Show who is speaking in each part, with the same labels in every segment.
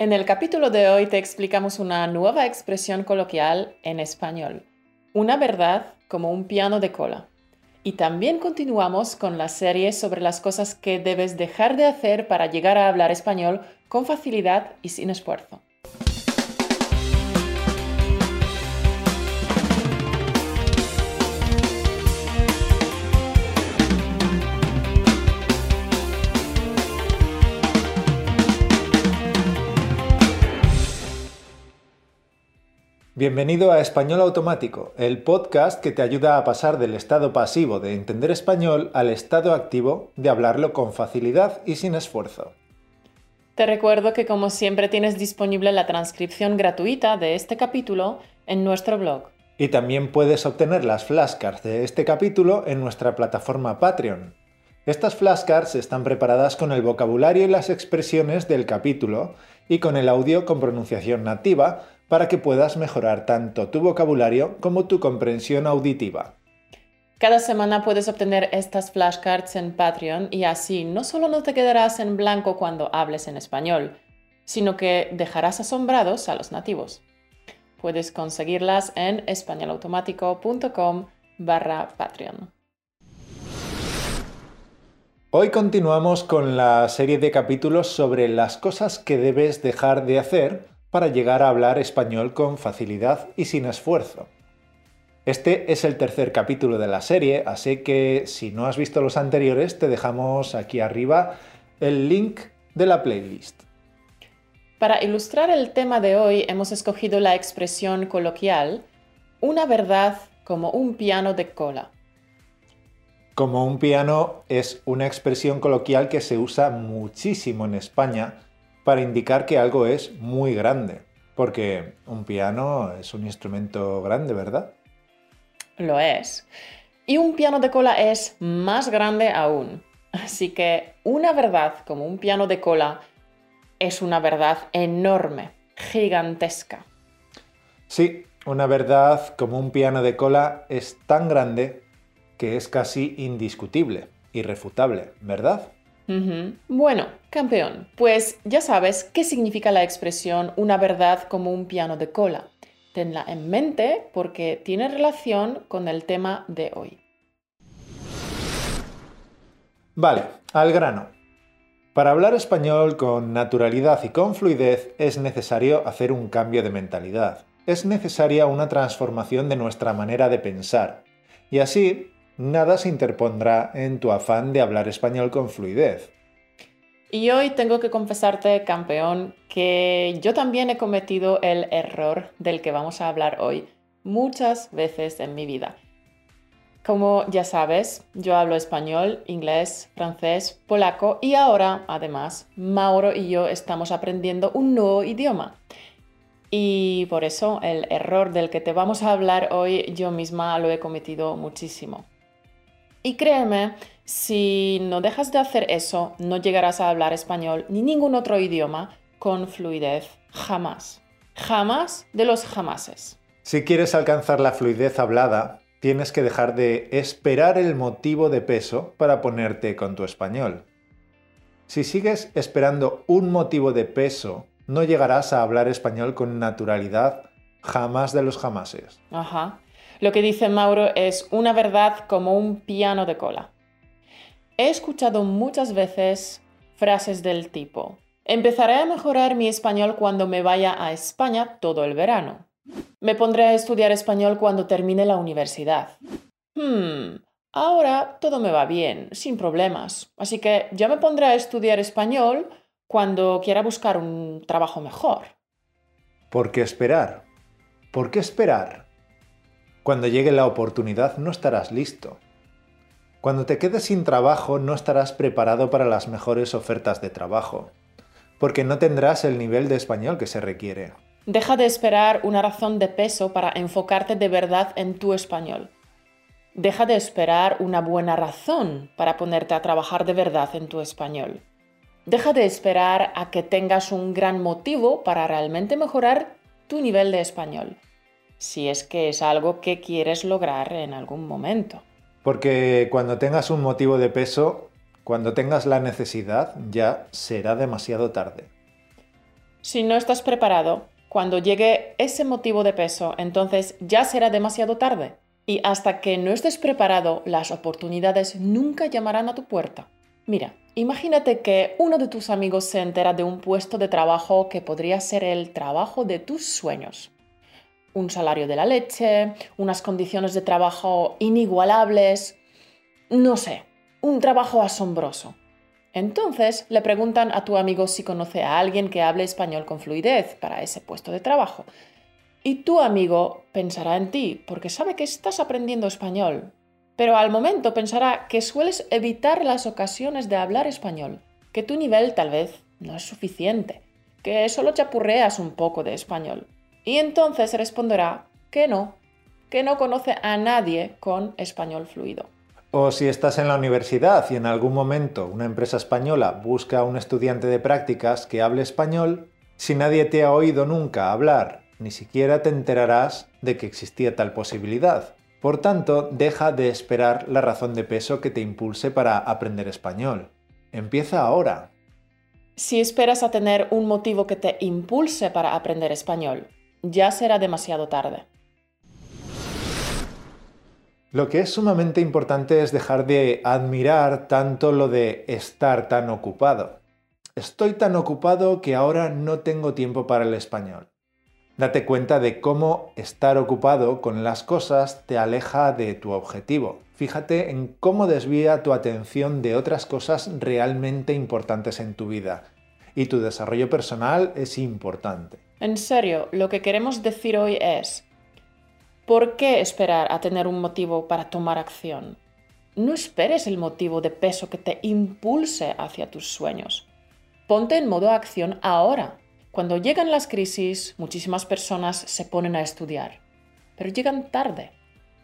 Speaker 1: En el capítulo de hoy te explicamos una nueva expresión coloquial en español, una verdad como un piano de cola. Y también continuamos con la serie sobre las cosas que debes dejar de hacer para llegar a hablar español con facilidad y sin esfuerzo.
Speaker 2: Bienvenido a Español Automático, el podcast que te ayuda a pasar del estado pasivo de entender español al estado activo de hablarlo con facilidad y sin esfuerzo.
Speaker 1: Te recuerdo que como siempre tienes disponible la transcripción gratuita de este capítulo en nuestro blog.
Speaker 2: Y también puedes obtener las flashcards de este capítulo en nuestra plataforma Patreon. Estas flashcards están preparadas con el vocabulario y las expresiones del capítulo y con el audio con pronunciación nativa para que puedas mejorar tanto tu vocabulario como tu comprensión auditiva.
Speaker 1: Cada semana puedes obtener estas flashcards en Patreon y así no solo no te quedarás en blanco cuando hables en español, sino que dejarás asombrados a los nativos. Puedes conseguirlas en españolautomático.com barra Patreon.
Speaker 2: Hoy continuamos con la serie de capítulos sobre las cosas que debes dejar de hacer para llegar a hablar español con facilidad y sin esfuerzo. Este es el tercer capítulo de la serie, así que si no has visto los anteriores, te dejamos aquí arriba el link de la playlist.
Speaker 1: Para ilustrar el tema de hoy hemos escogido la expresión coloquial una verdad como un piano de cola.
Speaker 2: Como un piano es una expresión coloquial que se usa muchísimo en España para indicar que algo es muy grande, porque un piano es un instrumento grande, ¿verdad?
Speaker 1: Lo es. Y un piano de cola es más grande aún. Así que una verdad como un piano de cola es una verdad enorme, gigantesca.
Speaker 2: Sí, una verdad como un piano de cola es tan grande que es casi indiscutible, irrefutable, ¿verdad?
Speaker 1: Bueno, campeón, pues ya sabes qué significa la expresión una verdad como un piano de cola. Tenla en mente porque tiene relación con el tema de hoy.
Speaker 2: Vale, al grano. Para hablar español con naturalidad y con fluidez es necesario hacer un cambio de mentalidad. Es necesaria una transformación de nuestra manera de pensar. Y así nada se interpondrá en tu afán de hablar español con fluidez.
Speaker 1: Y hoy tengo que confesarte, campeón, que yo también he cometido el error del que vamos a hablar hoy muchas veces en mi vida. Como ya sabes, yo hablo español, inglés, francés, polaco y ahora, además, Mauro y yo estamos aprendiendo un nuevo idioma. Y por eso el error del que te vamos a hablar hoy yo misma lo he cometido muchísimo. Y créeme, si no dejas de hacer eso, no llegarás a hablar español ni ningún otro idioma con fluidez jamás. Jamás de los jamases.
Speaker 2: Si quieres alcanzar la fluidez hablada, tienes que dejar de esperar el motivo de peso para ponerte con tu español. Si sigues esperando un motivo de peso, no llegarás a hablar español con naturalidad jamás de los jamases.
Speaker 1: Ajá. Lo que dice Mauro es una verdad como un piano de cola. He escuchado muchas veces frases del tipo, empezaré a mejorar mi español cuando me vaya a España todo el verano. Me pondré a estudiar español cuando termine la universidad. Hmm, ahora todo me va bien, sin problemas, así que ya me pondré a estudiar español cuando quiera buscar un trabajo mejor.
Speaker 2: ¿Por qué esperar? ¿Por qué esperar? Cuando llegue la oportunidad no estarás listo. Cuando te quedes sin trabajo no estarás preparado para las mejores ofertas de trabajo, porque no tendrás el nivel de español que se requiere.
Speaker 1: Deja de esperar una razón de peso para enfocarte de verdad en tu español. Deja de esperar una buena razón para ponerte a trabajar de verdad en tu español. Deja de esperar a que tengas un gran motivo para realmente mejorar tu nivel de español si es que es algo que quieres lograr en algún momento.
Speaker 2: Porque cuando tengas un motivo de peso, cuando tengas la necesidad, ya será demasiado tarde.
Speaker 1: Si no estás preparado, cuando llegue ese motivo de peso, entonces ya será demasiado tarde. Y hasta que no estés preparado, las oportunidades nunca llamarán a tu puerta. Mira, imagínate que uno de tus amigos se entera de un puesto de trabajo que podría ser el trabajo de tus sueños. Un salario de la leche, unas condiciones de trabajo inigualables, no sé, un trabajo asombroso. Entonces le preguntan a tu amigo si conoce a alguien que hable español con fluidez para ese puesto de trabajo. Y tu amigo pensará en ti porque sabe que estás aprendiendo español, pero al momento pensará que sueles evitar las ocasiones de hablar español, que tu nivel tal vez no es suficiente, que solo chapurreas un poco de español. Y entonces responderá que no, que no conoce a nadie con español fluido.
Speaker 2: O si estás en la universidad y en algún momento una empresa española busca a un estudiante de prácticas que hable español, si nadie te ha oído nunca hablar, ni siquiera te enterarás de que existía tal posibilidad. Por tanto, deja de esperar la razón de peso que te impulse para aprender español. Empieza ahora.
Speaker 1: Si esperas a tener un motivo que te impulse para aprender español, ya será demasiado tarde.
Speaker 2: Lo que es sumamente importante es dejar de admirar tanto lo de estar tan ocupado. Estoy tan ocupado que ahora no tengo tiempo para el español. Date cuenta de cómo estar ocupado con las cosas te aleja de tu objetivo. Fíjate en cómo desvía tu atención de otras cosas realmente importantes en tu vida. Y tu desarrollo personal es importante.
Speaker 1: En serio, lo que queremos decir hoy es, ¿Por qué esperar a tener un motivo para tomar acción? No esperes el motivo de peso que te impulse hacia tus sueños. Ponte en modo acción ahora. Cuando llegan las crisis, muchísimas personas se ponen a estudiar, pero llegan tarde.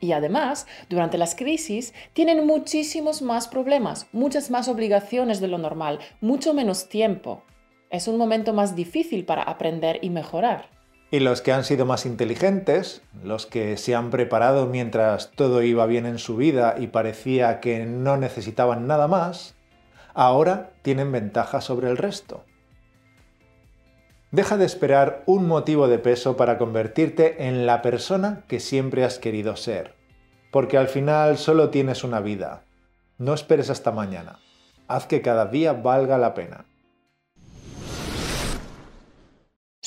Speaker 1: Y además, durante las crisis, tienen muchísimos más problemas, muchas más obligaciones de lo normal, mucho menos tiempo. Es un momento más difícil para aprender y mejorar.
Speaker 2: Y los que han sido más inteligentes, los que se han preparado mientras todo iba bien en su vida y parecía que no necesitaban nada más, ahora tienen ventaja sobre el resto. Deja de esperar un motivo de peso para convertirte en la persona que siempre has querido ser, porque al final solo tienes una vida. No esperes hasta mañana. Haz que cada día valga la pena.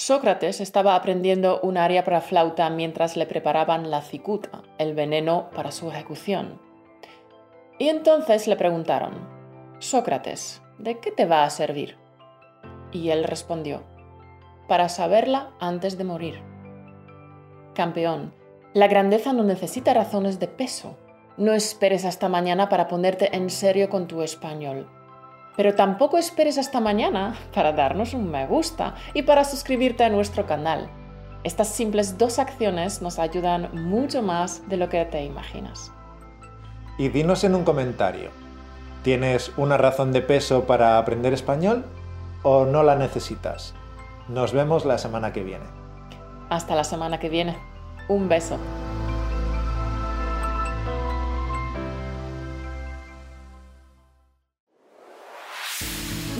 Speaker 1: Sócrates estaba aprendiendo un aria para flauta mientras le preparaban la cicuta, el veneno para su ejecución. Y entonces le preguntaron, Sócrates, ¿de qué te va a servir? Y él respondió, para saberla antes de morir. Campeón, la grandeza no necesita razones de peso. No esperes hasta mañana para ponerte en serio con tu español. Pero tampoco esperes hasta mañana para darnos un me gusta y para suscribirte a nuestro canal. Estas simples dos acciones nos ayudan mucho más de lo que te imaginas.
Speaker 2: Y dinos en un comentario, ¿tienes una razón de peso para aprender español o no la necesitas? Nos vemos la semana que viene.
Speaker 1: Hasta la semana que viene. Un beso.